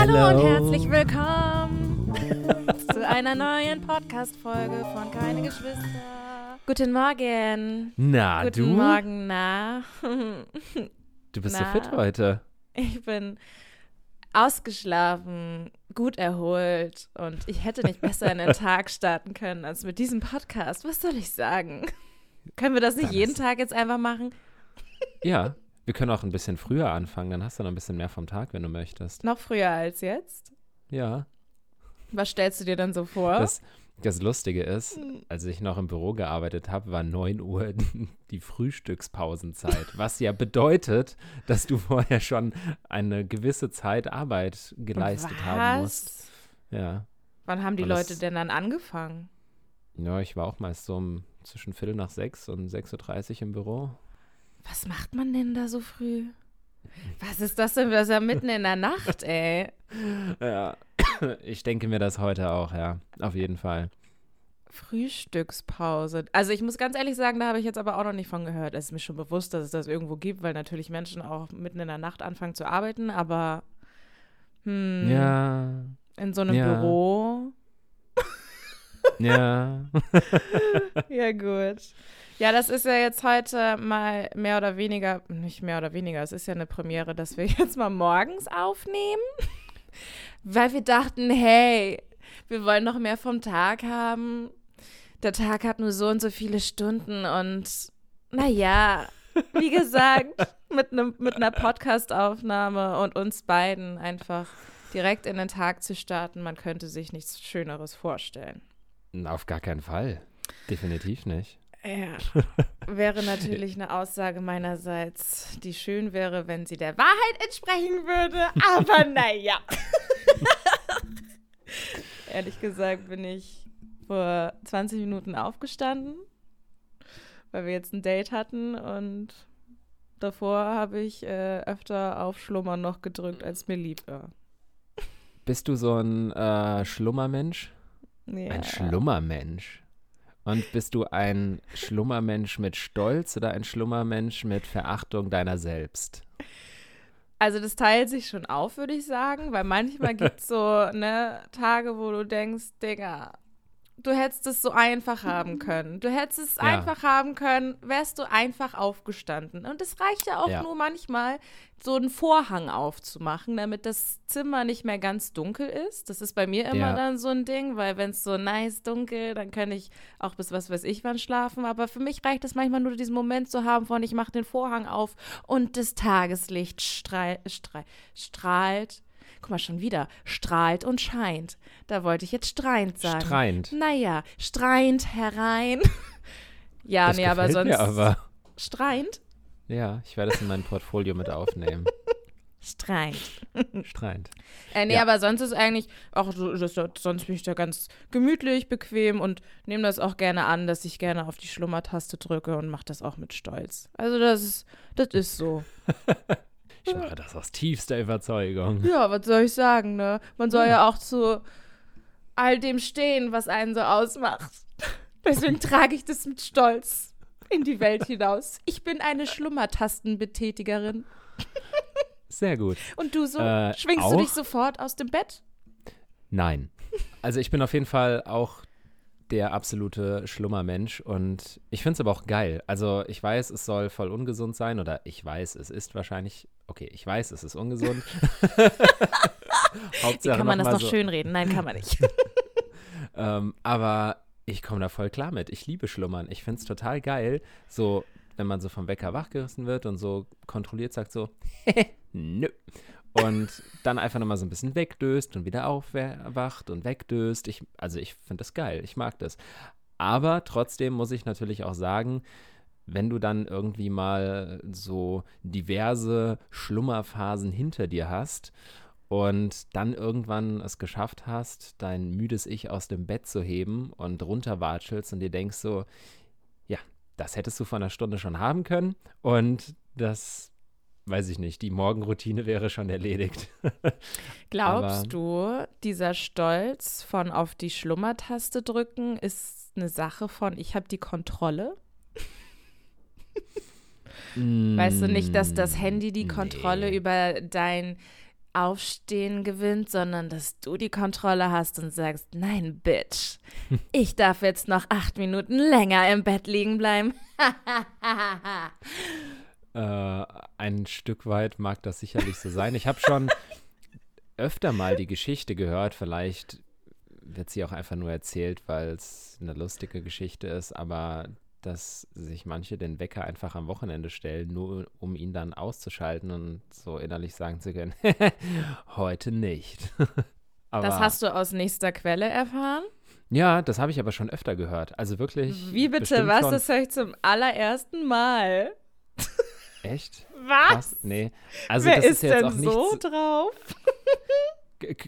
Hallo Hello. und herzlich willkommen zu einer neuen Podcast-Folge von Keine Geschwister. Guten Morgen. Na, Guten du? Morgen, na. Du bist Na? so fit heute. Ich bin ausgeschlafen, gut erholt und ich hätte nicht besser in den Tag starten können als mit diesem Podcast. Was soll ich sagen? Können wir das nicht Dann jeden Tag jetzt einfach machen? Ja, wir können auch ein bisschen früher anfangen, dann hast du noch ein bisschen mehr vom Tag, wenn du möchtest. Noch früher als jetzt? Ja, Was stellst du dir dann so vor? das, das Lustige ist, als ich noch im Büro gearbeitet habe, war 9 Uhr die Frühstückspausenzeit, was ja bedeutet, dass du vorher schon eine gewisse Zeit Arbeit geleistet haben musst. Was? Ja. Wann haben die das- Leute denn dann angefangen? ja, ich war auch meist so um zwischen Viertel nach sechs und 6.30 Uhr im Büro. Was macht man denn da so früh? Was ist das denn? Das ist ja mitten in der Nacht, ey. Ja, ich denke mir das heute auch, ja, auf jeden Fall. Frühstückspause. Also ich muss ganz ehrlich sagen, da habe ich jetzt aber auch noch nicht von gehört. Es ist mir schon bewusst, dass es das irgendwo gibt, weil natürlich Menschen auch mitten in der Nacht anfangen zu arbeiten, aber hm, Ja, in so einem ja. Büro. ja. Ja, gut. Ja, das ist ja jetzt heute mal mehr oder weniger, nicht mehr oder weniger, es ist ja eine Premiere, dass wir jetzt mal morgens aufnehmen, weil wir dachten, hey, wir wollen noch mehr vom Tag haben. Der Tag hat nur so und so viele Stunden und naja, wie gesagt, mit, nem, mit einer Podcast-Aufnahme und uns beiden einfach direkt in den Tag zu starten, man könnte sich nichts Schöneres vorstellen. Auf gar keinen Fall. Definitiv nicht. Ja, wäre natürlich eine Aussage meinerseits, die schön wäre, wenn sie der Wahrheit entsprechen würde, aber naja. Ehrlich gesagt bin ich vor 20 Minuten aufgestanden, weil wir jetzt ein Date hatten und davor habe ich äh, öfter auf Schlummern noch gedrückt, als mir lieb war. Bist du so ein äh, Schlummermensch? Ja. Ein Schlummermensch. Und bist du ein Schlummermensch mit Stolz oder ein Schlummermensch mit Verachtung deiner selbst? Also das teilt sich schon auf, würde ich sagen, weil manchmal gibt es so ne, Tage, wo du denkst, Digga, du hättest es so einfach haben können. Du hättest es Ja. einfach haben können, wärst du einfach aufgestanden. Und es reicht ja auch Ja. nur manchmal, so einen Vorhang aufzumachen, damit das Zimmer nicht mehr ganz dunkel ist. Das ist bei mir immer Ja. dann so ein Ding, weil wenn es so nice dunkel, dann kann ich auch bis was weiß ich wann schlafen. Aber für mich reicht es manchmal nur, diesen Moment zu haben von, ich mache den Vorhang auf und das Tageslicht strei strahlt. Guck mal, schon wieder. Strahlt und scheint. Da wollte ich jetzt strahlend sagen. Streint. Naja, strahlt herein. ja, das nee, aber sonst. Mir aber. Strahlt? Ja, ich werde es in mein Portfolio mit aufnehmen. Strahlt. Streint. Äh, nee, Ja. aber sonst ist eigentlich auch das, sonst bin ich da ganz gemütlich, bequem und nehme das auch gerne an, dass ich gerne auf die Schlummertaste drücke und mache das auch mit Stolz. Also das ist, das ist so. Ich mache das aus tiefster Überzeugung. Ja, was soll ich sagen, ne? Man soll ja auch zu all dem stehen, was einen so ausmacht. Deswegen trage ich das mit Stolz in die Welt hinaus. Ich bin eine Schlummertastenbetätigerin. Sehr gut. Und du so? Äh, schwingst auch? du dich sofort aus dem Bett? Nein. Also ich bin auf jeden Fall auch der absolute Schlummermensch und ich finde es aber auch geil. Also ich weiß, es soll voll ungesund sein oder ich weiß, es ist wahrscheinlich, okay, ich weiß, es ist ungesund. Wie Hauptsache kann man das noch so, schönreden? Nein, kann man nicht. Ähm, aber ich komme da voll klar mit. Ich liebe Schlummern. Ich finde es total geil, so wenn man so vom Wecker wachgerissen wird und so kontrolliert sagt so, nö. Und dann einfach nochmal so ein bisschen wegdöst und wieder aufwacht und wegdöst. Ich, also ich finde das geil. Ich mag das. Aber trotzdem muss ich natürlich auch sagen, wenn du dann irgendwie mal so diverse Schlummerphasen hinter dir hast und dann irgendwann es geschafft hast, dein müdes Ich aus dem Bett zu heben und runterwatschelst und dir denkst so, ja, das hättest du vor einer Stunde schon haben können und das, weiß ich nicht, die Morgenroutine wäre schon erledigt. Glaubst Aber- du, dieser Stolz von auf die Schlummertaste drücken ist eine Sache von, ich habe die Kontrolle? Weißt du nicht, dass das Handy die Mm, Kontrolle nee. über dein Aufstehen gewinnt, sondern dass du die Kontrolle hast und sagst, nein, Bitch, ich darf jetzt noch acht Minuten länger im Bett liegen bleiben. äh, ein Stück weit mag das sicherlich so sein. Ich habe schon öfter mal die Geschichte gehört, vielleicht wird sie auch einfach nur erzählt, weil es eine lustige Geschichte ist, aber dass sich manche den Wecker einfach am Wochenende stellen, nur um ihn dann auszuschalten und so innerlich sagen zu können, heute nicht. das hast du aus nächster Quelle erfahren? Ja, das habe ich aber schon öfter gehört. Also wirklich. Wie bitte was? Das höre ich zum allerersten Mal. Echt? Was? Krass? Nee. Also Wer das ist, ist jetzt denn auch nicht so drauf?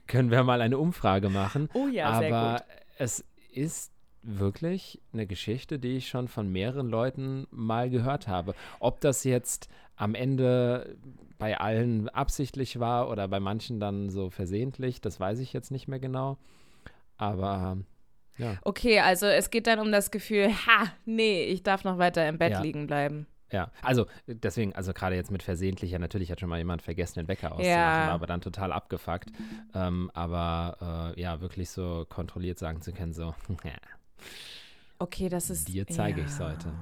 können wir mal eine Umfrage machen. Oh ja, aber sehr gut. es ist wirklich eine Geschichte, die ich schon von mehreren Leuten mal gehört habe. Ob das jetzt am Ende bei allen absichtlich war oder bei manchen dann so versehentlich, das weiß ich jetzt nicht mehr genau. Aber ja. Okay, also es geht dann um das Gefühl, ha, nee, ich darf noch weiter im Bett ja. liegen bleiben. Ja, also deswegen, also gerade jetzt mit versehentlich, ja, natürlich hat schon mal jemand vergessen, den Wecker auszumachen, ja. aber dann total abgefuckt. Ähm, aber äh, ja, wirklich so kontrolliert sagen zu können, so, Okay, das ist. Dir zeige ja. ich es heute.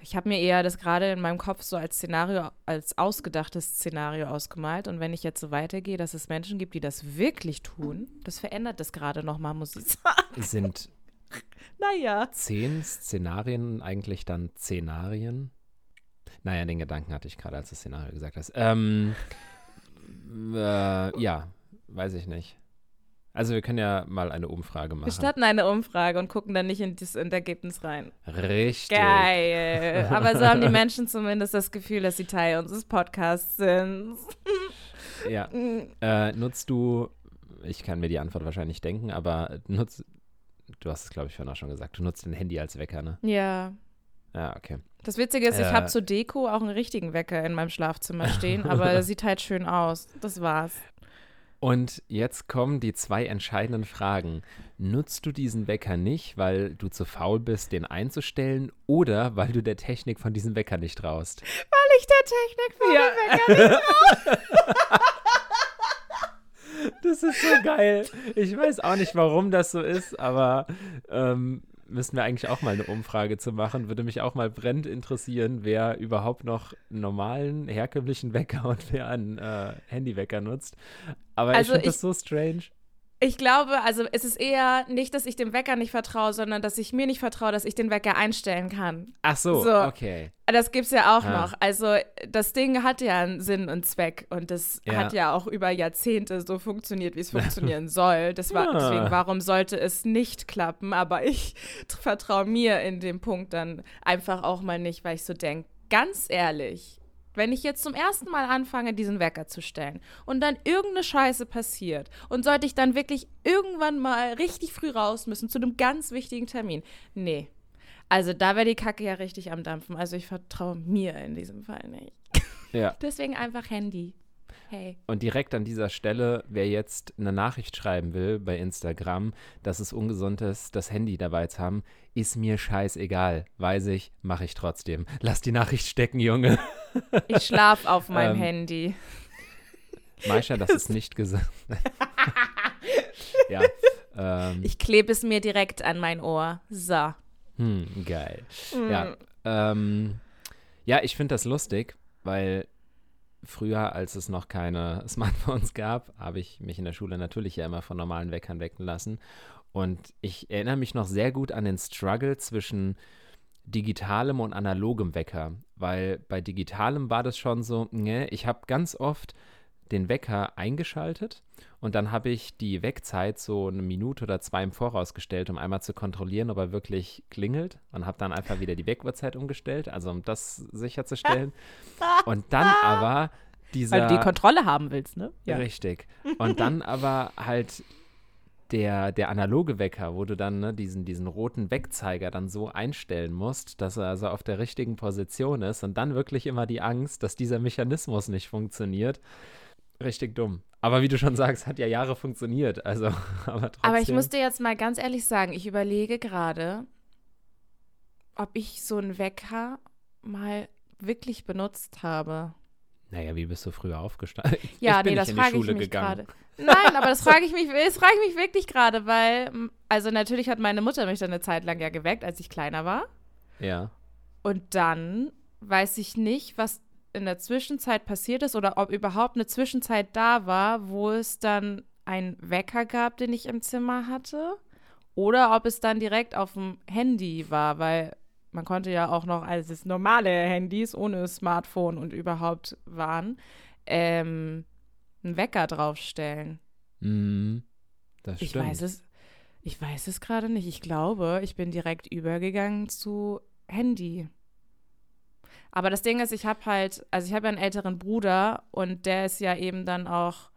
Ich habe mir eher das gerade in meinem Kopf so als Szenario, als ausgedachtes Szenario ausgemalt. Und wenn ich jetzt so weitergehe, dass es Menschen gibt, die das wirklich tun, das verändert das gerade nochmal, muss ich sagen. Sind naja. zehn Szenarien eigentlich dann Szenarien? Naja, den Gedanken hatte ich gerade, als du Szenario gesagt hast. Ähm, äh, ja, weiß ich nicht. Also wir können ja mal eine Umfrage machen. Wir starten eine Umfrage und gucken dann nicht in das Ergebnis rein. Richtig. Geil. Aber so haben die Menschen zumindest das Gefühl, dass sie Teil unseres Podcasts sind. ja. Äh, nutzt du, ich kann mir die Antwort wahrscheinlich denken, aber nutzt, du hast es glaube ich vorhin auch schon gesagt, du nutzt dein Handy als Wecker, ne? Ja. Ja, okay. Das Witzige ist, ich Äh. habe zur Deko auch einen richtigen Wecker in meinem Schlafzimmer stehen, aber er sieht halt schön aus. Das war's. Und jetzt kommen die zwei entscheidenden Fragen. Nutzt du diesen Wecker nicht, weil du zu faul bist, den einzustellen oder weil du der Technik von diesem Wecker nicht traust? Weil ich der Technik von dem Wecker nicht Das ist so geil. Ich weiß auch nicht, warum das so ist, aber ähm, müssen wir eigentlich auch mal eine Umfrage zu machen. Würde mich auch mal brennend interessieren, wer überhaupt noch einen normalen, herkömmlichen Wecker und wer einen äh, Handywecker nutzt. Aber Also ich finde das so strange. Ich glaube, also es ist eher nicht, dass ich dem Wecker nicht vertraue, sondern dass ich mir nicht vertraue, dass ich den Wecker einstellen kann. Ach so, So. okay. Das gibt's ja auch Ah. noch. Also das Ding hat ja einen Sinn und Zweck und das Ja. hat ja auch über Jahrzehnte so funktioniert, wie es funktionieren soll. Das war, Ah. Deswegen, warum sollte es nicht klappen? Aber ich vertraue mir in dem Punkt dann einfach auch mal nicht, weil ich so denke, ganz ehrlich, wenn ich jetzt zum ersten Mal anfange, diesen Wecker zu stellen und dann irgendeine Scheiße passiert und sollte ich dann wirklich irgendwann mal richtig früh raus müssen zu einem ganz wichtigen Termin, nee. Also da wäre die Kacke ja richtig am Dampfen. Also ich vertraue mir in diesem Fall nicht. Ja. Deswegen einfach Handy. Hey. Und direkt an dieser Stelle, wer jetzt eine Nachricht schreiben will bei Instagram, dass es ungesund ist, das Handy dabei zu haben, ist mir scheißegal. Weiß ich, mache ich trotzdem. Lass die Nachricht stecken, Junge. Ich schlaf auf meinem Ähm, Handy. Maisha, das ist nicht gesagt. ja. Ähm, Ich klebe es mir direkt an mein Ohr. So. hm, geil. Hm. Ja. Ähm, ja, ich finde das lustig, weil früher, als es noch keine Smartphones gab, habe ich mich in der Schule natürlich ja immer von normalen Weckern wecken lassen. Und ich erinnere mich noch sehr gut an den Struggle zwischen digitalem und analogem Wecker, weil bei digitalem war das schon so, ne, ich habe ganz oft den Wecker eingeschaltet und dann habe ich die Weckzeit so eine Minute oder zwei im Voraus gestellt, um einmal zu kontrollieren, ob er wirklich klingelt und habe dann einfach wieder die Weckuhrzeit umgestellt, also um das sicherzustellen. Und dann aber dieser Weil du die Kontrolle haben willst, ne? Richtig. Und dann aber halt der, der analoge Wecker, wo du dann ne, diesen, diesen roten Wegzeiger dann so einstellen musst, dass er also auf der richtigen Position ist und dann wirklich immer die Angst, dass dieser Mechanismus nicht funktioniert. Richtig dumm. Aber wie du schon sagst, hat ja Jahre funktioniert. Also, aber trotzdem. Aber ich muss dir jetzt mal ganz ehrlich sagen, ich überlege gerade, ob ich so einen Wecker mal wirklich benutzt habe. Naja, wie bist du früher aufgestanden? Ja, ich bin nee, das in die frage ich Schule mich gegangen. gerade. Nein, aber das frage ich mich, das frage ich mich wirklich gerade, weil, m, also natürlich hat meine Mutter mich dann eine Zeit lang ja geweckt, als ich kleiner war. Ja. Und dann weiß ich nicht, was in der Zwischenzeit passiert ist oder ob überhaupt eine Zwischenzeit da war, wo es dann einen Wecker gab, den ich im Zimmer hatte. Oder ob es dann direkt auf dem Handy war, weil man konnte ja auch noch, als es normale Handys ohne Smartphone und überhaupt waren, ähm, einen Wecker draufstellen. Mhm. Das Ich stimmt. weiß es, ich weiß es gerade nicht. Ich glaube, ich bin direkt übergegangen zu Handy. Aber das Ding ist, ich habe halt, also ich habe ja einen älteren Bruder und der ist ja eben dann auch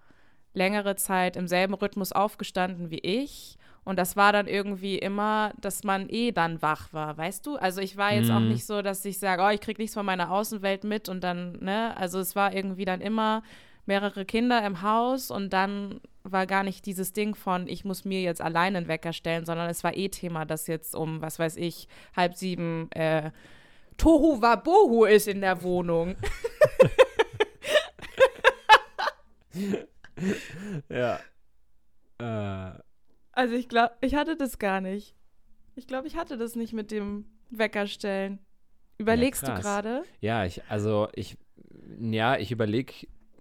längere Zeit im selben Rhythmus aufgestanden wie ich. Und das war dann irgendwie immer, dass man eh dann wach war, weißt du? Also ich war jetzt auch Mhm. nicht so, dass ich sage, oh, ich krieg nichts von meiner Außenwelt mit und dann, ne? Also es war irgendwie dann immer mehrere Kinder im Haus und dann war gar nicht dieses Ding von, ich muss mir jetzt alleine einen Wecker stellen, sondern es war eh Thema, dass jetzt um, was weiß ich, halb sieben äh, Tohu Wabohu ist in der Wohnung. Ja. Äh, Also ich glaube, ich hatte das gar nicht. Ich glaube, ich hatte das nicht mit dem Weckerstellen. Überlegst du krass. gerade? ja, ich, also ich, ja, ich überlege,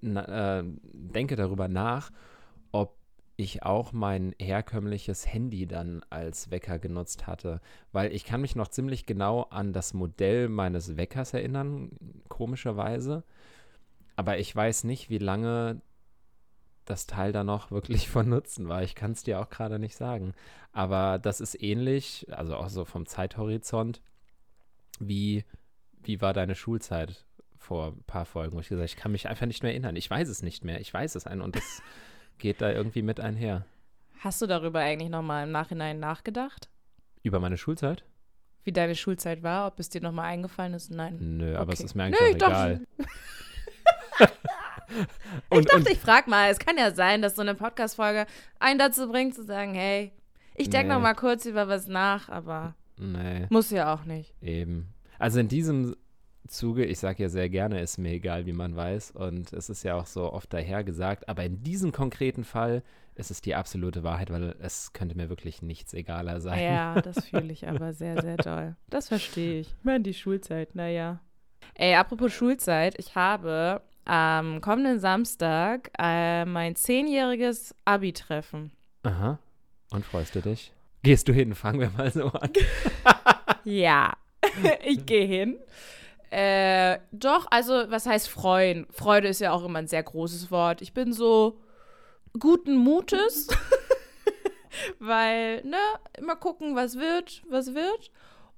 äh, denke darüber nach, ob ich auch mein herkömmliches Handy dann als Wecker genutzt hatte. Weil ich kann mich noch ziemlich genau an das Modell meines Weckers erinnern, komischerweise. Aber ich weiß nicht, wie lange das Teil da noch wirklich von Nutzen war. Ich kann es dir auch gerade nicht sagen. Aber das ist ähnlich, also auch so vom Zeithorizont, wie, wie war deine Schulzeit vor ein paar Folgen, wo ich gesagt habe, ich kann mich einfach nicht mehr erinnern. Ich weiß es nicht mehr. Ich weiß es ein und das geht da irgendwie mit einher. Hast du darüber eigentlich nochmal im Nachhinein nachgedacht? Über meine Schulzeit? Wie deine Schulzeit war? Ob es dir nochmal eingefallen ist? Nein. Nö, aber es Okay. ist mir Nö, eigentlich ich auch egal. Ich und, dachte, und, ich frag mal. Es kann ja sein, dass so eine Podcast-Folge einen dazu bringt, zu sagen, hey, ich denke Nee. noch mal kurz über was nach, aber nee, muss ja auch nicht. eben. Also in diesem Zuge, ich sage ja sehr gerne, ist mir egal, wie man weiß. Und es ist ja auch so oft daher gesagt. Aber in diesem konkreten Fall ist es die absolute Wahrheit, weil es könnte mir wirklich nichts egaler sein. Ja, das fühle ich aber sehr, sehr doll. Das verstehe ich. Ich meine, die Schulzeit, naja. Ey, apropos Schulzeit, ich habe am kommenden Samstag äh, mein zehnjähriges Abi-Treffen. Aha. Und freust du dich? Gehst du hin? Fangen wir mal so an. Ja, ich gehe hin. Äh, doch, also, was heißt freuen? Freude ist ja auch immer ein sehr großes Wort. Ich bin so guten Mutes, weil, ne, immer gucken, was wird, was wird.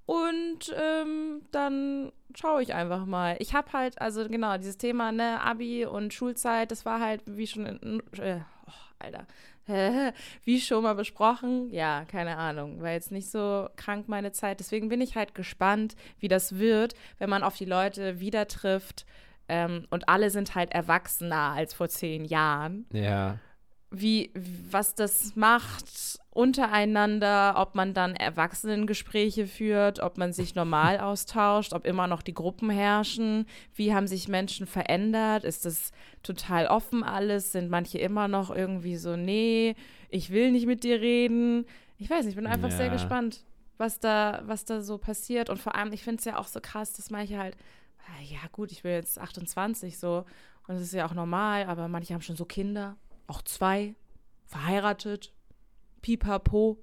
Und ähm, dann schaue ich einfach mal. Ich habe halt, also genau, dieses Thema, ne, Abi und Schulzeit, das war halt, wie schon, in, äh, oh, Alter, wie schon mal besprochen, ja, keine Ahnung, war jetzt nicht so krank meine Zeit. Deswegen bin ich halt gespannt, wie das wird, wenn man auf die Leute wieder trifft. Ähm, und alle sind halt erwachsener als vor zehn Jahren. Ja. Wie, was das macht untereinander, ob man dann Erwachsenengespräche führt, ob man sich normal austauscht, ob immer noch die Gruppen herrschen, wie haben sich Menschen verändert, ist das total offen alles, sind manche immer noch irgendwie so, nee, ich will nicht mit dir reden. Ich weiß nicht, ich bin einfach sehr Ja. gespannt, was da, was da so passiert. Und vor allem, ich finde es ja auch so krass, dass manche halt, ah, ja gut, ich bin jetzt 28 so und das ist ja auch normal, aber manche haben schon so Kinder, auch zwei, verheiratet, pipapo,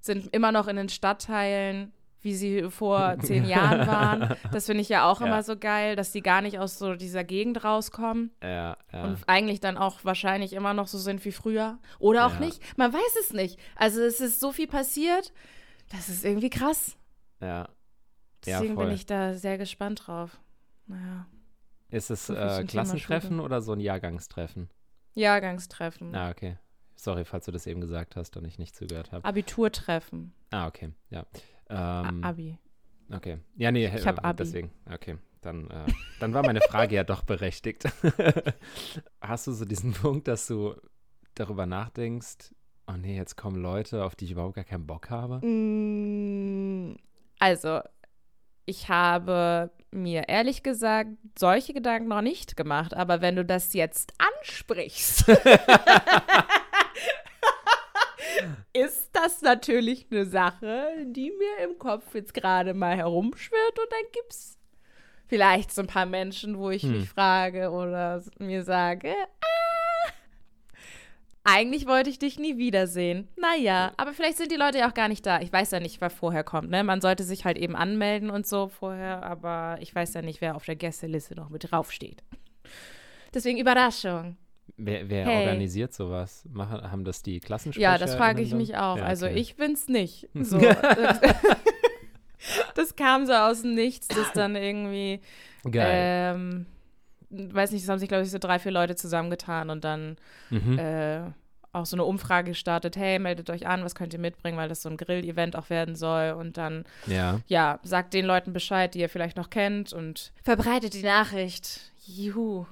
sind immer noch in den Stadtteilen, wie sie vor zehn Jahren waren. Das finde ich ja auch Ja. immer so geil, dass die gar nicht aus so dieser Gegend rauskommen Ja, ja. und eigentlich dann auch wahrscheinlich immer noch so sind wie früher. Oder auch nicht. Man weiß es nicht. Also es ist so viel passiert, das ist irgendwie krass. ja. Deswegen bin ich da sehr gespannt drauf. Naja. Ist es So äh, Klassentreffen oder so ein Jahrgangstreffen? Jahrgangstreffen. Ah, okay. Sorry, falls du das eben gesagt hast und ich nicht zugehört habe. Abiturtreffen. Ah, okay, ja. Ähm, Abi. okay. Ja, nee, Ich hab äh, Abi. deswegen. Okay, dann, äh, dann war meine Frage ja doch berechtigt. Hast du so diesen Punkt, dass du darüber nachdenkst, oh nee, jetzt kommen Leute, auf die ich überhaupt gar keinen Bock habe? Mm, Also, ich habe mir ehrlich gesagt solche Gedanken noch nicht gemacht, aber wenn du das jetzt ansprichst, ist das natürlich eine Sache, die mir im Kopf jetzt gerade mal herumschwirrt und dann gibt es vielleicht so ein paar Menschen, wo ich hm. mich frage oder mir sage, ah, eigentlich wollte ich dich nie wiedersehen. Naja, aber vielleicht sind die Leute ja auch gar nicht da. Ich weiß ja nicht, wer vorher kommt. Ne? Man sollte sich halt eben anmelden und so vorher, aber ich weiß ja nicht, wer auf der Gästeliste noch mit draufsteht. Deswegen Überraschung. Wer, wer hey. organisiert sowas? Machen, haben das die Klassensprecher? Ja, das frage ich mich auch. Ja, also okay. Also ich bin's nicht. So. das kam so aus dem Nichts, dass dann irgendwie Geil. Ähm, weiß nicht, es haben sich, glaube ich, so drei, vier Leute zusammengetan und dann mhm. äh, auch so eine Umfrage gestartet, hey, meldet euch an, was könnt ihr mitbringen, weil das so ein Grill-Event auch werden soll. Und dann, ja. ja, sagt den Leuten Bescheid, die ihr vielleicht noch kennt und verbreitet die Nachricht. Juhu.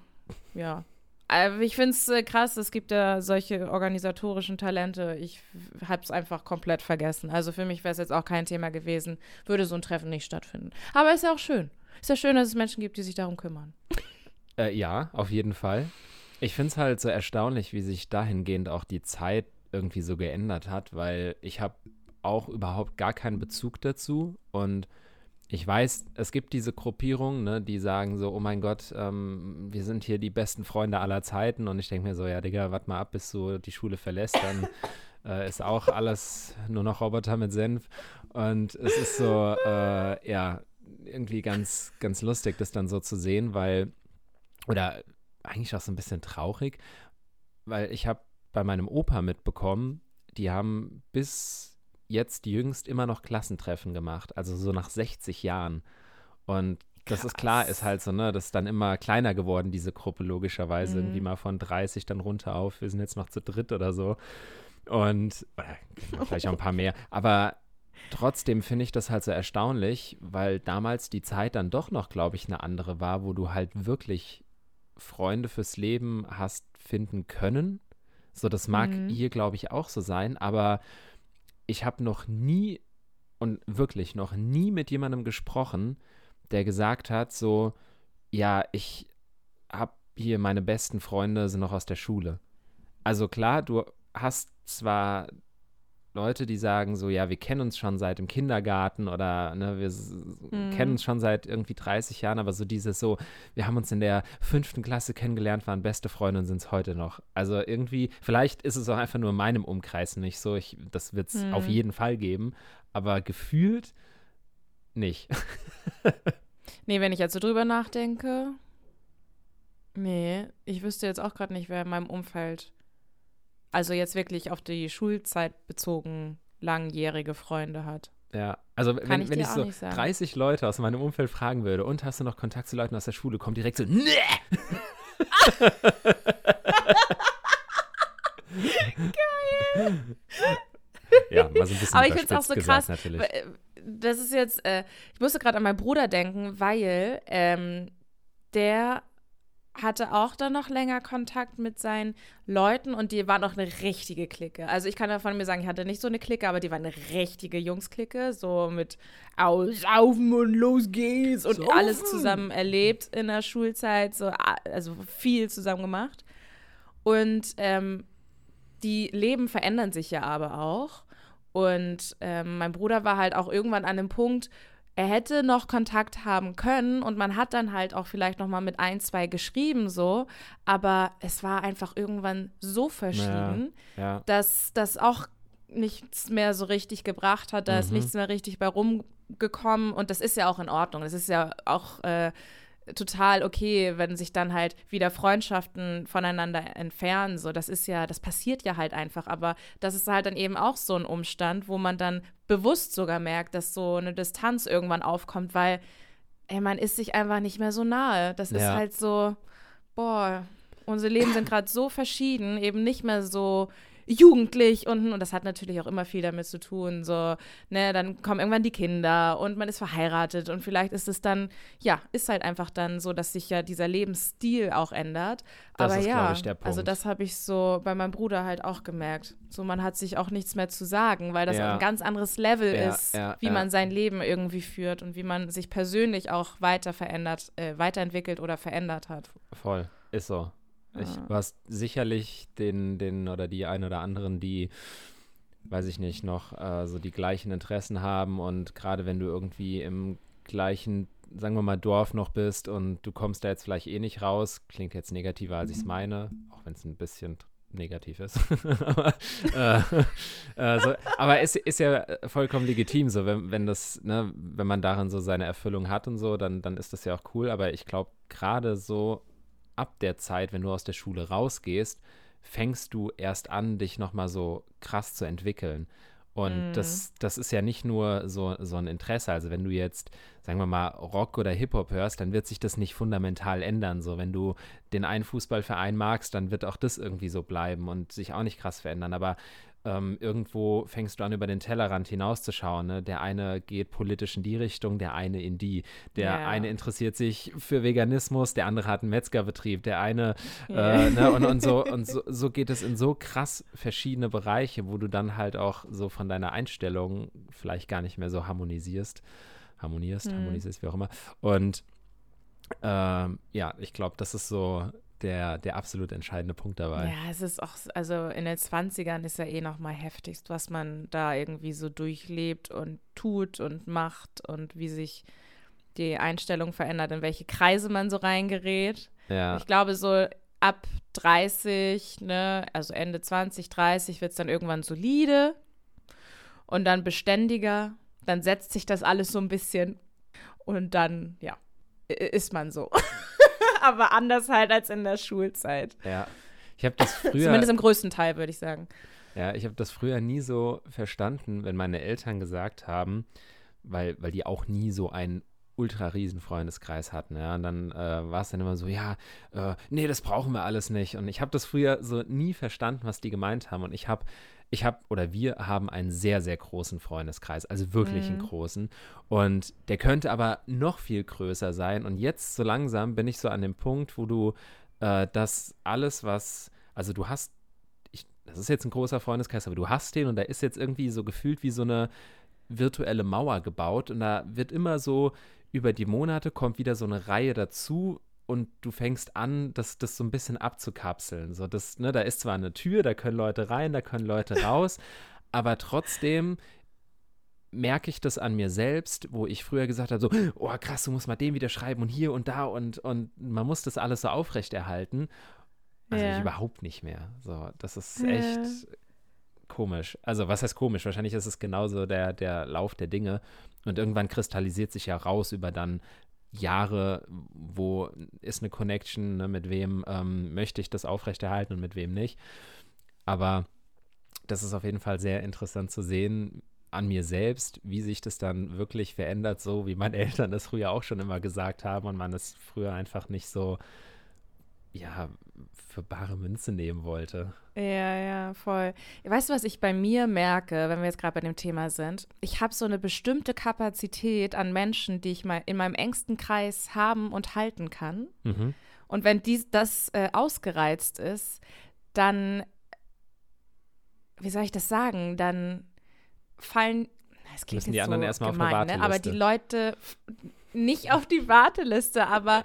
Ja. Also ich finde es äh, krass, es gibt ja solche organisatorischen Talente. Ich habe es einfach komplett vergessen. Also für mich wäre es jetzt auch kein Thema gewesen, würde so ein Treffen nicht stattfinden. Aber ist ja auch schön. Ist ja schön, dass es Menschen gibt, die sich darum kümmern. Äh, ja, auf jeden Fall. Ich finde es halt so erstaunlich, wie sich dahingehend auch die Zeit irgendwie so geändert hat, weil ich habe auch überhaupt gar keinen Bezug dazu. Und ich weiß, es gibt diese Gruppierungen, ne, die sagen so, oh mein Gott, ähm, wir sind hier die besten Freunde aller Zeiten. Und ich denke mir so, ja Digga, warte mal ab, bis du die Schule verlässt, dann äh, ist auch alles nur noch Roboter mit Senf. Und es ist so, äh, ja, irgendwie ganz, ganz lustig, das dann so zu sehen, weil oder eigentlich auch so ein bisschen traurig, weil ich habe bei meinem Opa mitbekommen, die haben bis jetzt jüngst immer noch Klassentreffen gemacht, also so nach 60 Jahren. Und das ist klar, ist halt so, ne, das ist dann immer kleiner geworden, diese Gruppe, logischerweise. Mhm. Irgendwie mal von 30 dann runter auf, wir sind jetzt noch zu dritt oder so. Und, oder vielleicht auch ein paar mehr. Aber trotzdem finde ich das halt so erstaunlich, weil damals die Zeit dann doch noch, glaube ich, eine andere war, wo du halt wirklich Freunde fürs Leben hast finden können. So, das mag mhm. hier, glaube ich, auch so sein, aber ich habe noch nie und wirklich noch nie mit jemandem gesprochen, der gesagt hat, so, ja, ich habe hier meine besten Freunde sind noch aus der Schule. Also klar, du hast zwar Leute, die sagen so, ja, wir kennen uns schon seit dem Kindergarten oder ne, wir mhm. kennen uns schon seit irgendwie 30 Jahren, aber so dieses so, wir haben uns in der fünften Klasse kennengelernt, waren beste Freunde und sind es heute noch. Also irgendwie, vielleicht ist es auch einfach nur in meinem Umkreis nicht so, ich, das wird es mhm. auf jeden Fall geben, aber gefühlt nicht. nee, wenn ich jetzt so drüber nachdenke, nee, ich wüsste jetzt auch gerade nicht, wer in meinem Umfeld also jetzt wirklich auf die Schulzeit bezogen langjährige Freunde hat. Ja, also Kann wenn ich, wenn ich so 30 Leute aus meinem Umfeld fragen würde und hast du noch Kontakt zu Leuten aus der Schule, kommt direkt so, nee! Geil! ja, mal so ein bisschen Aber ich finde es auch so krass. Natürlich. Äh, das ist jetzt, äh, ich musste gerade an meinen Bruder denken, weil ähm, der hatte auch dann noch länger Kontakt mit seinen Leuten und die waren auch eine richtige Clique. Also ich kann ja von mir sagen, ich hatte nicht so eine Clique, aber die war eine richtige Jungs-Clique, so mit Aussaufen und los geht's und Saufen. alles zusammen erlebt in der Schulzeit, so also viel zusammen gemacht. Und ähm, die Leben verändern sich ja aber auch. Und ähm, mein Bruder war halt auch irgendwann an einem Punkt, er hätte noch Kontakt haben können und man hat dann halt auch vielleicht noch mal mit ein, zwei geschrieben so, aber es war einfach irgendwann so verschieden, ja, ja. dass das auch nichts mehr so richtig gebracht hat, da mhm. ist nichts mehr richtig bei rumgekommen und das ist ja auch in Ordnung. Das ist ja auch äh, total okay, wenn sich dann halt wieder Freundschaften voneinander entfernen. So, das ist ja, das passiert ja halt einfach. Aber das ist halt dann eben auch so ein Umstand, wo man dann bewusst sogar merkt, dass so eine Distanz irgendwann aufkommt, weil ey, man ist sich einfach nicht mehr so nahe. Das ja. ist halt so, boah, unsere Leben sind gerade so verschieden, eben nicht mehr so jugendlich und, und das hat natürlich auch immer viel damit zu tun. So, ne, dann kommen irgendwann die Kinder und man ist verheiratet und vielleicht ist es dann, ja, ist halt einfach dann so, dass sich ja dieser Lebensstil auch ändert. Das Aber ist, ja, ich, also das habe ich so bei meinem Bruder halt auch gemerkt. So, man hat sich auch nichts mehr zu sagen, weil das ja. ein ganz anderes Level ja, ist, ja, wie man sein Leben irgendwie führt und wie man sich persönlich auch weiter verändert, äh, weiterentwickelt oder verändert hat. Voll, ist so. Ich, du hast sicherlich den, den oder die ein oder anderen, die, weiß ich nicht, noch äh, so die gleichen Interessen haben und gerade wenn du irgendwie im gleichen, sagen wir mal, Dorf noch bist und du kommst da jetzt vielleicht eh nicht raus, klingt jetzt negativer, als ich es meine, auch wenn es ein bisschen negativ ist. aber, äh, äh, so, aber es ist ja vollkommen legitim, so wenn, wenn das, ne, wenn man darin so seine Erfüllung hat und so, dann, dann ist das ja auch cool. Aber ich glaube, gerade so ab der Zeit, wenn du aus der Schule rausgehst, fängst du erst an, dich nochmal so krass zu entwickeln. Und mm. das, das ist ja nicht nur so, so ein Interesse. Also wenn du jetzt, sagen wir mal, Rock oder Hip-Hop hörst, dann wird sich das nicht fundamental ändern. So, wenn du den einen Fußballverein magst, dann wird auch das irgendwie so bleiben und sich auch nicht krass verändern. Aber ähm, irgendwo fängst du an, über den Tellerrand hinauszuschauen. Ne? Der eine geht politisch in die Richtung, der eine in die. Der ja. eine interessiert sich für Veganismus, der andere hat einen Metzgerbetrieb, der eine ja. äh, ne? und, und, so, und so, so geht es in so krass verschiedene Bereiche, wo du dann halt auch so von deiner Einstellung vielleicht gar nicht mehr so harmonisierst. Harmonierst, hm. harmonisierst, wie auch immer. Und ähm, ja, ich glaube, das ist so der, der absolut entscheidende Punkt dabei. Ja, es ist auch, also in den 20ern ist ja eh nochmal heftigst, was man da irgendwie so durchlebt und tut und macht und wie sich die Einstellung verändert, in welche Kreise man so reingerät. Ja. Ich glaube, so ab 30, ne, also Ende 20, 30 wird es dann irgendwann solide und dann beständiger. Dann setzt sich das alles so ein bisschen und dann, ja, ist man so. aber anders halt als in der Schulzeit. Ja. Ich habe das früher. Zumindest im größten Teil, würde ich sagen. Ja, ich habe das früher nie so verstanden, wenn meine Eltern gesagt haben, weil, weil die auch nie so einen ultra riesen Freundeskreis hatten, ja, und dann äh, war es dann immer so, ja, äh, nee, das brauchen wir alles nicht und ich habe das früher so nie verstanden, was die gemeint haben und ich habe ich habe oder wir haben einen sehr, sehr großen Freundeskreis, also wirklich mhm. einen großen. Und der könnte aber noch viel größer sein. Und jetzt so langsam bin ich so an dem Punkt, wo du äh, das alles, was, also du hast, ich, das ist jetzt ein großer Freundeskreis, aber du hast den und da ist jetzt irgendwie so gefühlt wie so eine virtuelle Mauer gebaut. Und da wird immer so über die Monate kommt wieder so eine Reihe dazu, und du fängst an, das, das so ein bisschen abzukapseln. So, das, ne, da ist zwar eine Tür, da können Leute rein, da können Leute raus, aber trotzdem merke ich das an mir selbst, wo ich früher gesagt habe, so, oh krass, du musst mal dem wieder schreiben und hier und da und, und man muss das alles so aufrechterhalten. Also ja. ich überhaupt nicht mehr. So, das ist echt ja. komisch. Also was heißt komisch? Wahrscheinlich ist es genauso der, der Lauf der Dinge. Und irgendwann kristallisiert sich ja raus über dann, Jahre, wo ist eine Connection, ne, mit wem ähm, möchte ich das aufrechterhalten und mit wem nicht. Aber das ist auf jeden Fall sehr interessant zu sehen an mir selbst, wie sich das dann wirklich verändert, so wie meine Eltern das früher auch schon immer gesagt haben und man es früher einfach nicht so, ja, für bare Münze nehmen wollte. Ja, ja, voll. Weißt du, was ich bei mir merke, wenn wir jetzt gerade bei dem Thema sind? Ich habe so eine bestimmte Kapazität an Menschen, die ich mal in meinem engsten Kreis haben und halten kann. Mhm. Und wenn dies, das äh, ausgereizt ist, dann, wie soll ich das sagen, dann fallen, es klingt Müssen die anderen so erstmal gemein, auf eine Warteliste. Ne? aber die Leute nicht auf die Warteliste, aber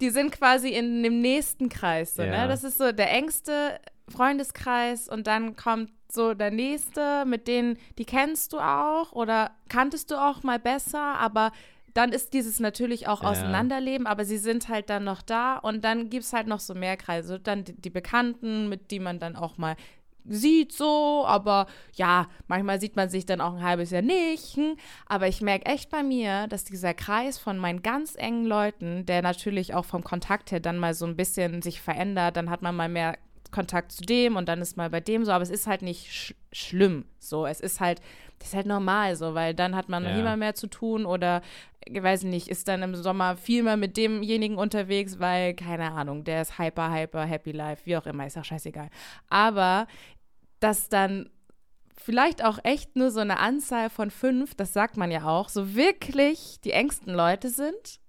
die sind quasi in dem nächsten Kreis. So, ne? ja. ne? Das ist so der engste Freundeskreis und dann kommt so der nächste, mit denen, die kennst du auch oder kanntest du auch mal besser, aber dann ist dieses natürlich auch ja. Auseinanderleben, aber sie sind halt dann noch da und dann gibt es halt noch so mehr Kreise. Dann die, die Bekannten, mit denen man dann auch mal sieht so, aber ja, manchmal sieht man sich dann auch ein halbes Jahr nicht. Hm. Aber ich merke echt bei mir, dass dieser Kreis von meinen ganz engen Leuten, der natürlich auch vom Kontakt her dann mal so ein bisschen sich verändert, dann hat man mal mehr Kontakt zu dem und dann ist mal bei dem so, aber es ist halt nicht sch schlimm. So, es ist halt, das ist halt normal so, weil dann hat man ja. immer mehr zu tun oder, ich weiß nicht, ist dann im Sommer viel mehr mit demjenigen unterwegs, weil, keine Ahnung, der ist hyper, hyper, happy life, wie auch immer, ist auch scheißegal. Aber dass dann vielleicht auch echt nur so eine Anzahl von fünf, das sagt man ja auch, so wirklich die engsten Leute sind.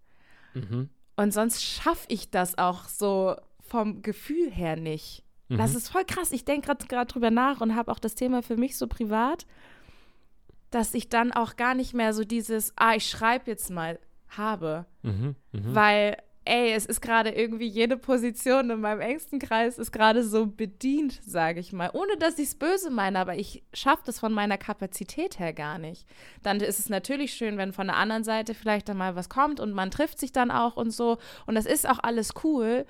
Mhm. Und sonst schaffe ich das auch so vom Gefühl her nicht. Mhm. Das ist voll krass. Ich denke gerade drüber nach und habe auch das Thema für mich so privat, dass ich dann auch gar nicht mehr so dieses, ah, ich schreibe jetzt mal habe. Mhm. Mhm. Weil, ey, es ist gerade irgendwie jede Position in meinem engsten Kreis ist gerade so bedient, sage ich mal. Ohne dass ich es böse meine, aber ich schaffe das von meiner Kapazität her gar nicht. Dann ist es natürlich schön, wenn von der anderen Seite vielleicht dann mal was kommt und man trifft sich dann auch und so. Und das ist auch alles cool,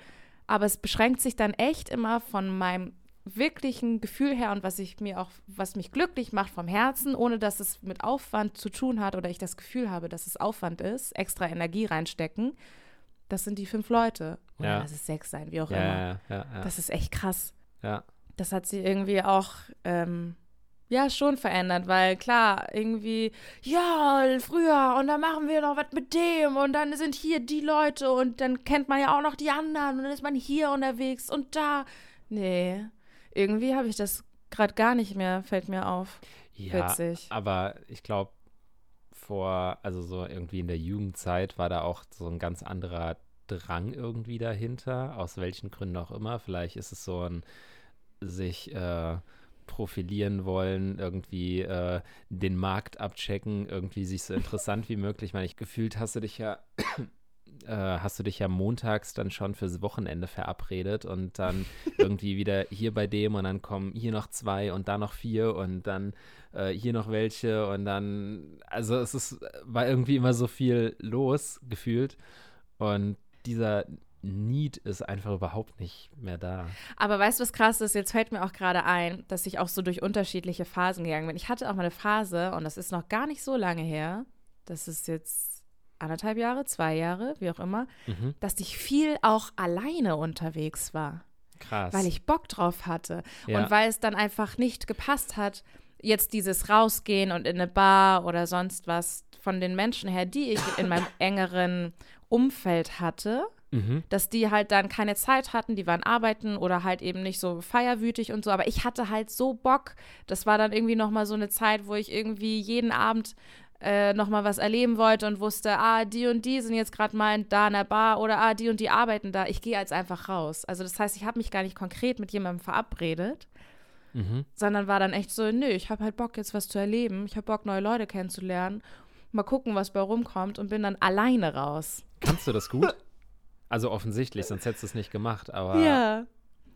aber es beschränkt sich dann echt immer von meinem wirklichen Gefühl her und was ich mir auch, was mich glücklich macht vom Herzen, ohne dass es mit Aufwand zu tun hat oder ich das Gefühl habe, dass es Aufwand ist, extra Energie reinstecken, das sind die fünf Leute. Oder Ja. lass es sechs sein, wie auch ja, immer. ja, Das ist echt krass. ja. Das hat sie irgendwie auch, ähm, ja, schon verändert, weil klar, irgendwie, ja, früher und dann machen wir noch was mit dem und dann sind hier die Leute und dann kennt man ja auch noch die anderen und dann ist man hier unterwegs und da. Nee, irgendwie habe ich das gerade gar nicht mehr, fällt mir auf. Ja, Witzig. aber ich glaube, vor, also so irgendwie in der Jugendzeit war da auch so ein ganz anderer Drang irgendwie dahinter, aus welchen Gründen auch immer. Vielleicht ist es so ein sich äh, profilieren wollen, irgendwie äh, den Markt abchecken, irgendwie sich so interessant wie möglich. Ich meine, ich gefühlt hast du dich ja äh, hast du dich ja montags dann schon fürs Wochenende verabredet und dann irgendwie wieder hier bei dem und dann kommen hier noch zwei und da noch vier und dann äh, hier noch welche und dann, also es ist, war irgendwie immer so viel los gefühlt und dieser Need ist einfach überhaupt nicht mehr da. Aber weißt du, was krass ist? Jetzt fällt mir auch gerade ein, dass ich auch so durch unterschiedliche Phasen gegangen bin. Ich hatte auch mal eine Phase, und das ist noch gar nicht so lange her, das ist jetzt anderthalb Jahre, zwei Jahre, wie auch immer, Mhm. dass ich viel auch alleine unterwegs war, Krass. weil ich Bock drauf hatte. Ja. Und weil es dann einfach nicht gepasst hat, jetzt dieses Rausgehen und in eine Bar oder sonst was von den Menschen her, die ich in meinem engeren Umfeld hatte, mhm. dass die halt dann keine Zeit hatten, die waren arbeiten oder halt eben nicht so feierwütig und so, aber ich hatte halt so Bock. Das war dann irgendwie noch mal so eine Zeit, wo ich irgendwie jeden Abend äh, noch mal was erleben wollte und wusste, ah, die und die sind jetzt gerade mal da in der Bar oder ah, die und die arbeiten da. Ich gehe jetzt einfach raus. Also das heißt, ich habe mich gar nicht konkret mit jemandem verabredet, Mhm. sondern war dann echt so, nö, ich habe halt Bock jetzt was zu erleben. Ich habe Bock neue Leute kennenzulernen. Mal gucken, was bei rumkommt und bin dann alleine raus. Kannst du das gut? Also offensichtlich, sonst hättest du es nicht gemacht, aber Ja.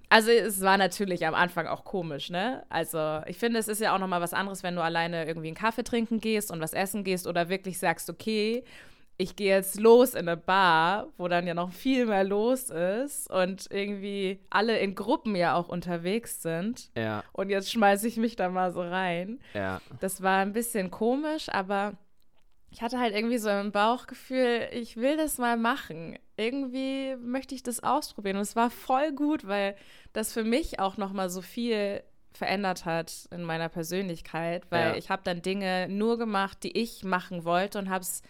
Also es war natürlich am Anfang auch komisch, ne? Also ich finde, es ist ja auch noch mal was anderes, wenn du alleine irgendwie einen Kaffee trinken gehst und was essen gehst oder wirklich sagst, okay, ich gehe jetzt los in eine Bar, wo dann ja noch viel mehr los ist und irgendwie alle in Gruppen ja auch unterwegs sind. ja, Und jetzt schmeiße ich mich da mal so rein. ja. Das war ein bisschen komisch, aber ich hatte halt irgendwie so ein Bauchgefühl, ich will das mal machen. Irgendwie möchte ich das ausprobieren. Und es war voll gut, weil das für mich auch noch mal so viel verändert hat in meiner Persönlichkeit, weil Ja. ich habe dann Dinge nur gemacht, die ich machen wollte und habe es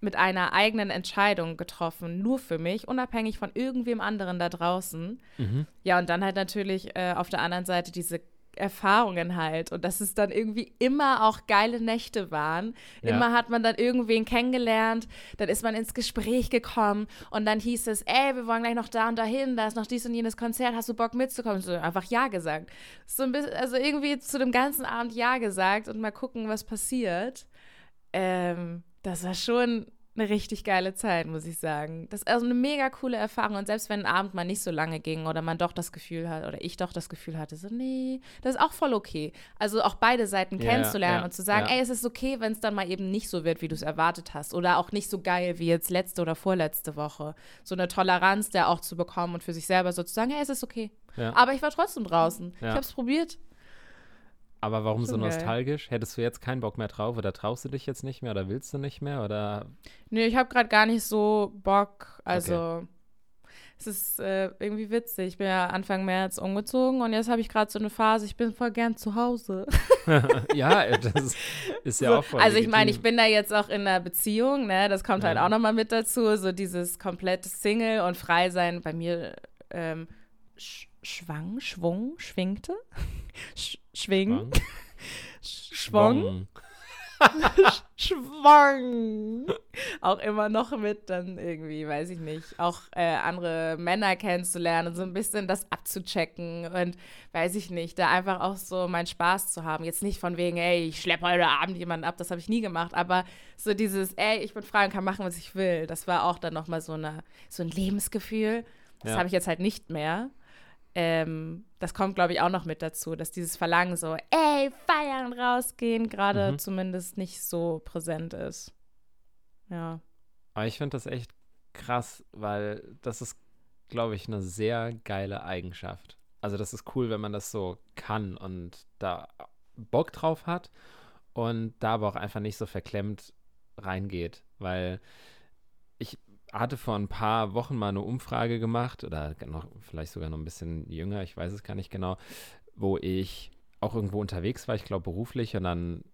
mit einer eigenen Entscheidung getroffen, nur für mich, unabhängig von irgendwem anderen da draußen. Mhm. Ja, und dann halt natürlich äh, auf der anderen Seite diese Erfahrungen halt und dass es dann irgendwie immer auch geile Nächte waren. Ja. Immer hat man dann irgendwen kennengelernt, dann ist man ins Gespräch gekommen und dann hieß es, ey, wir wollen gleich noch da und dahin, da ist noch dies und jenes Konzert, hast du Bock mitzukommen? So einfach Ja gesagt. So ein bisschen, also irgendwie zu dem ganzen Abend Ja gesagt und mal gucken, was passiert. Ähm, das war schon eine richtig geile Zeit, muss ich sagen. Das ist also eine mega coole Erfahrung. Und selbst wenn ein Abend mal nicht so lange ging oder man doch das Gefühl hat, oder ich doch das Gefühl hatte, so, nee, das ist auch voll okay. Also auch beide Seiten Ja, kennenzulernen ja, und zu sagen, ja. ey, es ist okay, wenn es dann mal eben nicht so wird, wie du es erwartet hast. Oder auch nicht so geil wie jetzt letzte oder vorletzte Woche. So eine Toleranz der auch zu bekommen und für sich selber so zu sagen, ey, es ist okay. Ja. Aber ich war trotzdem draußen. Ja. Ich habe es probiert. Aber warum so geil. nostalgisch? Hättest du jetzt keinen Bock mehr drauf oder traust du dich jetzt nicht mehr oder willst du nicht mehr oder Nee, ich habe gerade gar nicht so Bock. Also, es ist äh, irgendwie witzig. Ich bin ja Anfang März umgezogen und jetzt habe ich gerade so eine Phase, ich bin voll gern zu Hause. ja, das ist ja So, auch voll also ich meine, ich bin da jetzt auch in einer Beziehung, ne? Das kommt halt Ja. auch nochmal mit dazu. So dieses komplette Single und Frei sein bei mir ähm, sch schwang, schwung, schwingte, Sch schwing, Schwung. schwung, schwang. Auch immer noch mit dann irgendwie, weiß ich nicht, auch äh, andere Männer kennenzulernen und so ein bisschen das abzuchecken und weiß ich nicht, da einfach auch so meinen Spaß zu haben. Jetzt nicht von wegen, ey, ich schleppe heute Abend jemanden ab, das habe ich nie gemacht, aber so dieses, ey, ich bin frei und kann machen, was ich will, das war auch dann nochmal so, eine, so ein Lebensgefühl. Das Ja. habe ich jetzt halt nicht mehr. Ähm, das kommt, glaube ich, auch noch mit dazu, dass dieses Verlangen so, ey, feiern, rausgehen, gerade Mhm. zumindest nicht so präsent ist. Ja. Aber ich finde das echt krass, weil das ist, glaube ich, eine sehr geile Eigenschaft. Also das ist cool, wenn man das so kann und da Bock drauf hat und da aber auch einfach nicht so verklemmt reingeht, weil hatte vor ein paar Wochen mal eine Umfrage gemacht oder noch vielleicht sogar noch ein bisschen jünger, ich weiß es gar nicht genau, wo ich auch irgendwo unterwegs war, ich glaube beruflich und dann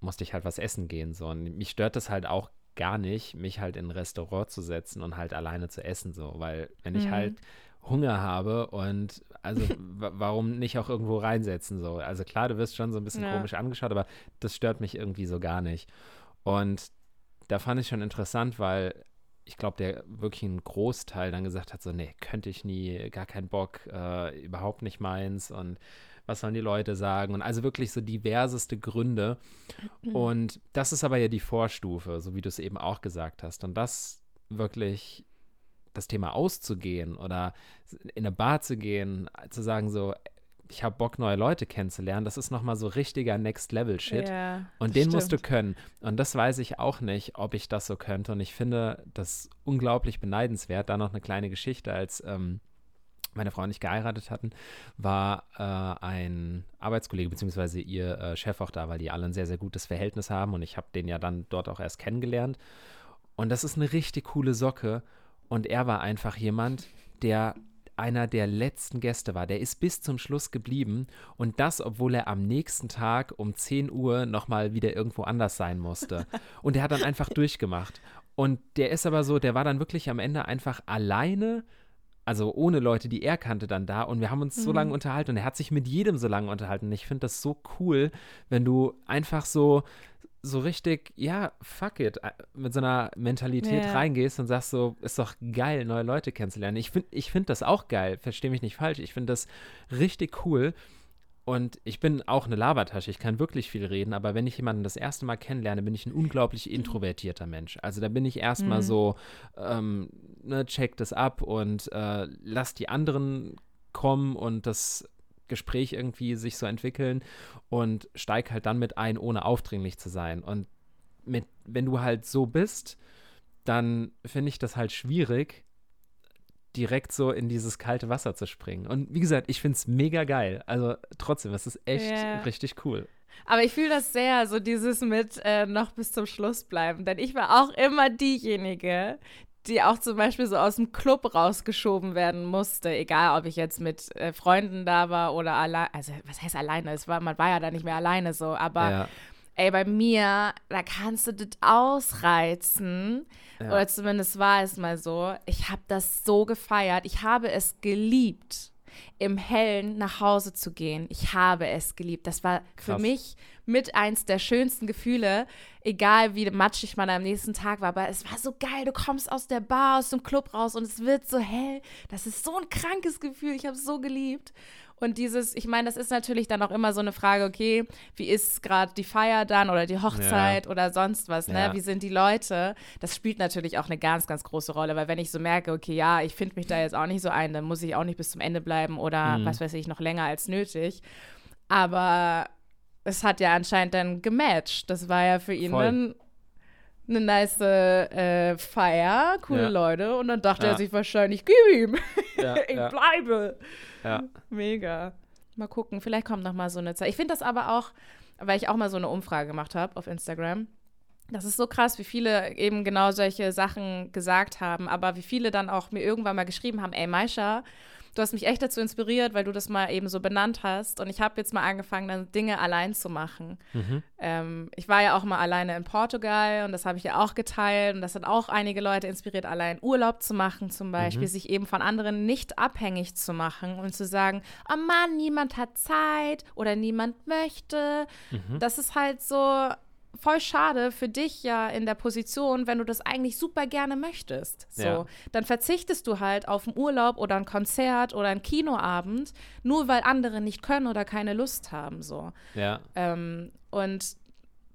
musste ich halt was essen gehen so und mich stört das halt auch gar nicht, mich halt in ein Restaurant zu setzen und halt alleine zu essen so, weil wenn ich Mhm. halt Hunger habe und also wa- warum nicht auch irgendwo reinsetzen so? Also klar, du wirst schon so ein bisschen Ja. komisch angeschaut, aber das stört mich irgendwie so gar nicht. Und da fand ich schon interessant, weil ich glaube, der wirklich ein Großteil dann gesagt hat, so, nee, könnte ich nie, gar keinen Bock, äh, überhaupt nicht meins und was sollen die Leute sagen? Und also wirklich so diverseste Gründe. Und das ist aber ja die Vorstufe, so wie du es eben auch gesagt hast. Und das wirklich das Thema auszugehen oder in eine Bar zu gehen, zu sagen so, ich habe Bock, neue Leute kennenzulernen, das ist nochmal so richtiger Next-Level-Shit. Ja, Und den musst du stimmt. können. Und das weiß ich auch nicht, ob ich das so könnte. Und ich finde das unglaublich beneidenswert. Da noch eine kleine Geschichte, als ähm, meine Frau und ich geheiratet hatten, war äh, ein Arbeitskollege beziehungsweise ihr äh, Chef auch da, weil die alle ein sehr, sehr gutes Verhältnis haben. Und ich habe den ja dann dort auch erst kennengelernt. Und das ist eine richtig coole Socke. Und er war einfach jemand, der einer der letzten Gäste war. Der ist bis zum Schluss geblieben und das, obwohl er am nächsten Tag um 10 Uhr nochmal wieder irgendwo anders sein musste. Und der hat dann einfach durchgemacht. Und der ist aber so, der war dann wirklich am Ende einfach alleine, also ohne Leute, die er kannte, dann da. Und wir haben uns so Mhm. lange unterhalten und er hat sich mit jedem so lange unterhalten. Ich finde das so cool, wenn du einfach so so richtig, ja, fuck it, äh, mit so einer Mentalität Ja. reingehst und sagst so, ist doch geil, neue Leute kennenzulernen. Ich finde ich find das auch geil, verstehe mich nicht falsch. Ich finde das richtig cool. Und ich bin auch eine Labertasche, ich kann wirklich viel reden, aber wenn ich jemanden das erste Mal kennenlerne, bin ich ein unglaublich introvertierter Mensch. Also da bin ich erstmal Mhm. so, ähm, ne, check das ab und äh, lass die anderen kommen und das Gespräch irgendwie sich so entwickeln und steig halt dann mit ein, ohne aufdringlich zu sein. Und mit, wenn du halt so bist, dann finde ich das halt schwierig, direkt so in dieses kalte Wasser zu springen. Und wie gesagt, ich finde es mega geil. Also trotzdem, es ist echt Ja. richtig cool. Aber ich fühle das sehr, so dieses mit äh, noch bis zum Schluss bleiben. Denn ich war auch immer diejenige, die auch zum Beispiel so aus dem Club rausgeschoben werden musste. Egal, ob ich jetzt mit äh, Freunden da war oder allein. Also, was heißt alleine? Es war, man war ja da nicht mehr alleine so. Aber ja, ey, bei mir, da kannst du das ausreizen. Ja. Oder zumindest war es mal so. Ich habe das so gefeiert. Ich habe es geliebt, im Hellen nach Hause zu gehen. Ich habe es geliebt. Das war für Krass. mich mit eins der schönsten Gefühle, egal wie matschig man am nächsten Tag war. Aber es war so geil. Du kommst aus der Bar, aus dem Club raus und es wird so hell. Das ist so ein krankes Gefühl. Ich habe es so geliebt. Und dieses, ich meine, das ist natürlich dann auch immer so eine Frage, okay, wie ist gerade die Feier dann oder die Hochzeit oder sonst was, ne? Ja. Wie sind die Leute? Das spielt natürlich auch eine ganz, ganz große Rolle, weil wenn ich so merke, okay, ja, ich finde mich da jetzt auch nicht so ein, dann muss ich auch nicht bis zum Ende bleiben oder Mhm. was weiß ich, noch länger als nötig. Aber es hat ja anscheinend dann gematcht. Das war ja für ihn Voll. dann eine nice äh, Feier, coole Ja. Leute. Und dann dachte Ja. er sich wahrscheinlich, gib ihm, ja, ich bleibe. ja. Mega. Mal gucken, vielleicht kommt noch mal so eine Zeit. Ich finde das aber auch, weil ich auch mal so eine Umfrage gemacht habe auf Instagram. Das ist so krass, wie viele eben genau solche Sachen gesagt haben, aber wie viele dann auch mir irgendwann mal geschrieben haben, ey Maisha, du hast mich echt dazu inspiriert, weil du das mal eben so benannt hast. Und ich habe jetzt mal angefangen, dann Dinge allein zu machen. Mhm. Ähm, ich war ja auch mal alleine in Portugal und das habe ich ja auch geteilt. Und das hat auch einige Leute inspiriert, allein Urlaub zu machen, zum Beispiel, mhm. sich eben von anderen nicht abhängig zu machen und zu sagen, oh Mann, niemand hat Zeit oder niemand möchte. Mhm. Das ist halt so voll schade für dich ja in der Position, wenn du das eigentlich super gerne möchtest. So, ja. dann verzichtest du halt auf einen Urlaub oder ein Konzert oder einen Kinoabend, nur weil andere nicht können oder keine Lust haben. So. Ja. Ähm, und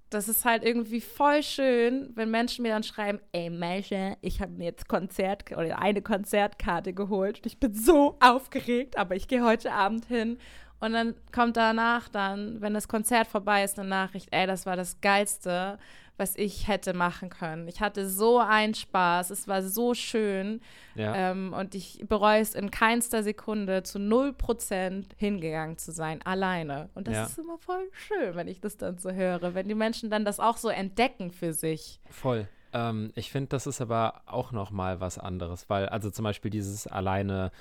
das ist halt irgendwie voll schön, wenn Menschen mir dann schreiben, ey Melche, ich habe mir jetzt Konzert oder eine Konzertkarte geholt und ich bin so aufgeregt, aber ich gehe heute Abend hin und dann kommt danach dann, wenn das Konzert vorbei ist, eine Nachricht, ey, das war das Geilste, was ich hätte machen können. Ich hatte so einen Spaß, es war so schön ja. ähm, und ich bereue es in keinster Sekunde zu 0% hingegangen zu sein, alleine. Und das ja. ist immer voll schön, wenn ich das dann so höre, wenn die Menschen dann das auch so entdecken für sich. Voll. Ähm, ich finde, das ist aber auch noch mal was anderes, weil also zum Beispiel dieses alleine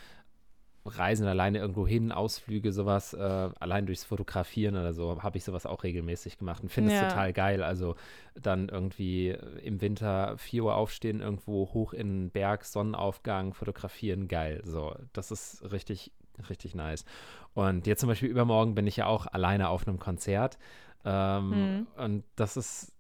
Reisen alleine irgendwo hin, Ausflüge, sowas, äh, allein durchs Fotografieren oder so, habe ich sowas auch regelmäßig gemacht und finde es ja. total geil. Also dann irgendwie im Winter 4 Uhr aufstehen, irgendwo hoch in den Berg, Sonnenaufgang, fotografieren, geil. So, das ist richtig, richtig nice. Und jetzt zum Beispiel übermorgen bin ich ja auch alleine auf einem Konzert. Ähm, mhm. Und das ist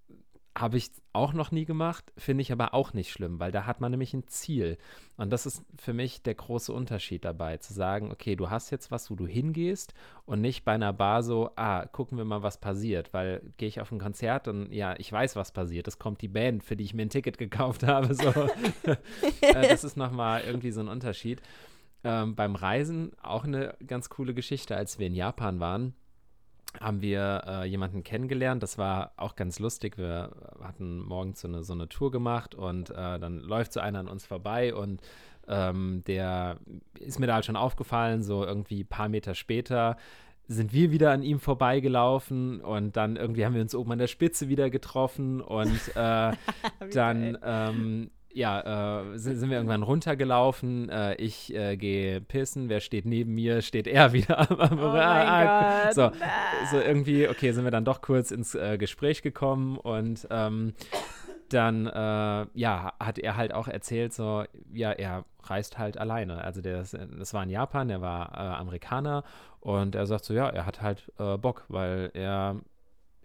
habe ich auch noch nie gemacht, finde ich aber auch nicht schlimm, weil da hat man nämlich ein Ziel. Und das ist für mich der große Unterschied dabei, zu sagen, okay, du hast jetzt was, wo du hingehst und nicht bei einer Bar so, ah, gucken wir mal, was passiert, weil gehe ich auf ein Konzert und ja, ich weiß, was passiert. Es kommt die Band, für die ich mir ein Ticket gekauft habe. So. Äh, das ist nochmal irgendwie so ein Unterschied. Ähm, beim Reisen auch eine ganz coole Geschichte, als wir in Japan waren haben wir äh, jemanden kennengelernt. Das war auch ganz lustig. Wir hatten morgens so eine, so eine Tour gemacht und äh, dann läuft so einer an uns vorbei und ähm, der ist mir da halt schon aufgefallen, so irgendwie ein paar Meter später sind wir wieder an ihm vorbeigelaufen und dann irgendwie haben wir uns oben an der Spitze wieder getroffen und äh, dann ähm, ja, äh, sind, sind, wir irgendwann runtergelaufen. Äh, ich äh, gehe pissen. Wer steht neben mir? Steht er wieder oh so, so, irgendwie, okay, sind wir dann doch kurz ins äh, Gespräch gekommen und ähm, dann, äh, ja, hat er halt auch erzählt, so, ja, er reist halt alleine. Also der, das war in Japan, der war äh, Amerikaner und er sagt so, ja, er hat halt Bock, weil er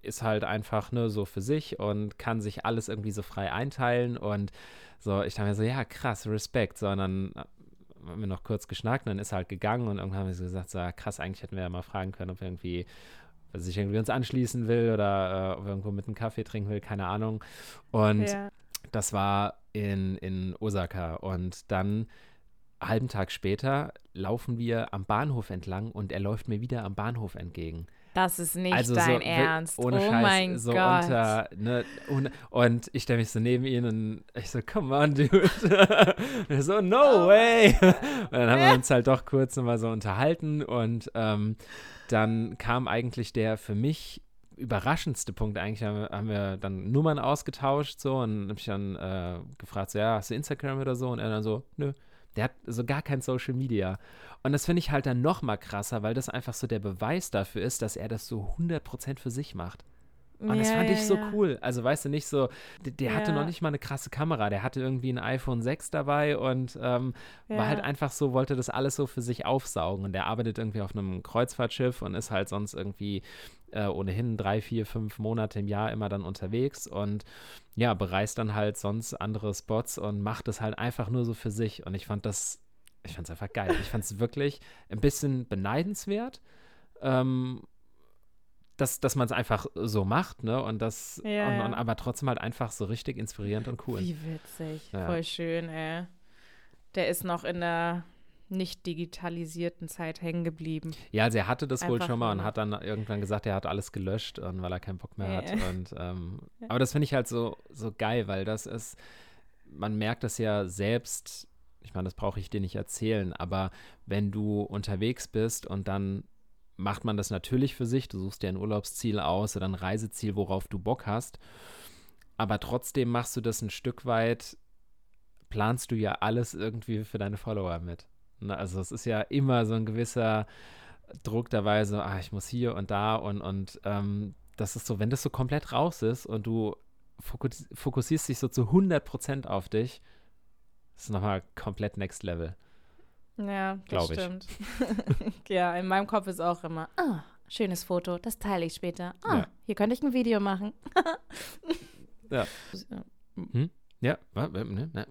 ist halt einfach nur so für sich und kann sich alles irgendwie so frei einteilen und so, ich dachte mir so, ja, krass, Respekt. So, und dann haben wir noch kurz geschnackt und dann ist er halt gegangen und irgendwann haben wir so gesagt, so, krass, eigentlich hätten wir ja mal fragen können, ob er irgendwie also sich irgendwie uns anschließen will oder äh, ob er irgendwo mit einem Kaffee trinken will, keine Ahnung. Und ja. das war in, in Osaka. Und dann einen halben Tag später laufen wir am Bahnhof entlang und er läuft mir wieder am Bahnhof entgegen. Das ist nicht also dein so, Ernst. Ohne oh Scheiß, mein so Gott. unter, ne, ohne, und ich stelle mich so neben ihn und ich so, come on, dude. und er so, no oh way. und dann haben wir uns halt doch kurz nochmal so unterhalten und ähm, dann kam eigentlich der für mich überraschendste Punkt eigentlich, haben wir, haben wir dann Nummern ausgetauscht so und habe ich dann äh, gefragt, so, ja, hast du Instagram oder so? Und er dann so, nö. Der hat so gar kein Social Media. Und das finde ich halt dann noch mal krasser, weil das einfach so der Beweis dafür ist, dass er das so 100% für sich macht. Und ja, das fand ich so ja. cool. Also, weißt du, nicht so, der, der ja. hatte noch nicht mal eine krasse Kamera. Der hatte irgendwie ein iPhone 6 dabei und ähm, war halt einfach so, wollte das alles so für sich aufsaugen. Und der arbeitet irgendwie auf einem Kreuzfahrtschiff und ist halt sonst irgendwie äh, ohnehin drei, vier, fünf Monate im Jahr immer dann unterwegs und ja, bereist dann halt sonst andere Spots und macht es halt einfach nur so für sich. Und ich fand das ich fand es einfach geil. Ich fand es wirklich ein bisschen beneidenswert, ähm, dass, dass man es einfach so macht, ne? Und das, ja, und, und, aber trotzdem halt einfach so richtig inspirierend und cool. Wie witzig. Ja. Voll schön, ey. Der ist noch in der nicht digitalisierten Zeit hängen geblieben. Ja, also er hatte das Einfach wohl schon mal und hat dann irgendwann gesagt, er hat alles gelöscht, und, weil er keinen Bock mehr hat. Und, ähm, aber das finde ich halt so, so geil, weil das ist, man merkt das ja selbst ich meine, das brauche ich dir nicht erzählen, aber wenn du unterwegs bist und dann macht man das natürlich für sich, du suchst dir ein Urlaubsziel aus oder ein Reiseziel, worauf du Bock hast, aber trotzdem machst du das ein Stück weit, planst du ja alles irgendwie für deine Follower mit. Ne? Also es ist ja immer so ein gewisser Druck dabei, so, ah, ich muss hier und da und, und ähm, das ist so, wenn das so komplett raus ist und du fokus fokussierst dich so zu 100% auf dich, ist nochmal komplett next level. Ja, das Glaub ich. stimmt. ja, in meinem Kopf ist auch immer, ah, schönes Foto, das teile ich später. Ah, Ja. hier könnte ich ein Video machen. Ja. Ja, wa- wa- ne? Na,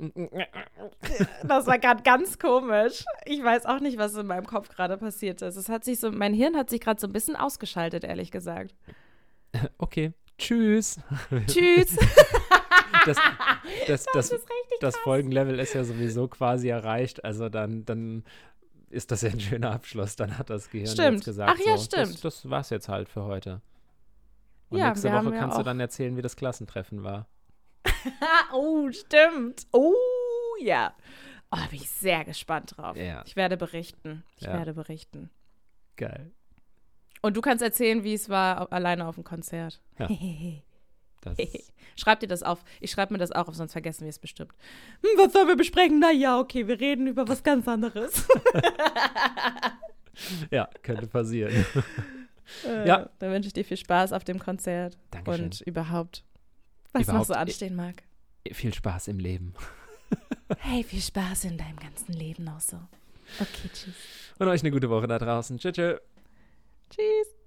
Das war gerade ganz komisch. Ich weiß auch nicht, was in meinem Kopf gerade passiert ist. Es hat sich so, mein Hirn hat sich gerade so ein bisschen ausgeschaltet, ehrlich gesagt. okay, tschüss. Tschüss. Das, das, das, ist richtig das Folgenlevel ist ja sowieso quasi erreicht, also dann, dann ist das ja ein schöner Abschluss. Dann hat das Gehirn Stimmt. jetzt gesagt, Ach ja, so, stimmt. Das, das war's jetzt halt für heute. Und Ja, nächste Woche ja kannst du auch- dann erzählen, wie das Klassentreffen war. Ah, oh, stimmt. Oh, ja. Oh, da bin ich sehr gespannt drauf. Ja. Ich werde berichten. Ich Ja. werde berichten. Geil. Und du kannst erzählen, wie es war alleine auf dem Konzert. Ja. Schreib dir das auf. Ich schreibe mir das auch auf, sonst vergessen wir es bestimmt. Hm, was sollen wir besprechen? Na ja, okay, wir reden über was ganz anderes. ja, könnte passieren. Äh, Ja. Dann wünsche ich dir viel Spaß auf dem Konzert. Dankeschön. Und überhaupt, was Überhaupt, noch so anstehen mag. Viel Spaß im Leben. Hey, viel Spaß in deinem ganzen Leben auch so. Okay, tschüss. Und euch eine gute Woche da draußen. Tschüss. tschüss. Tschüss.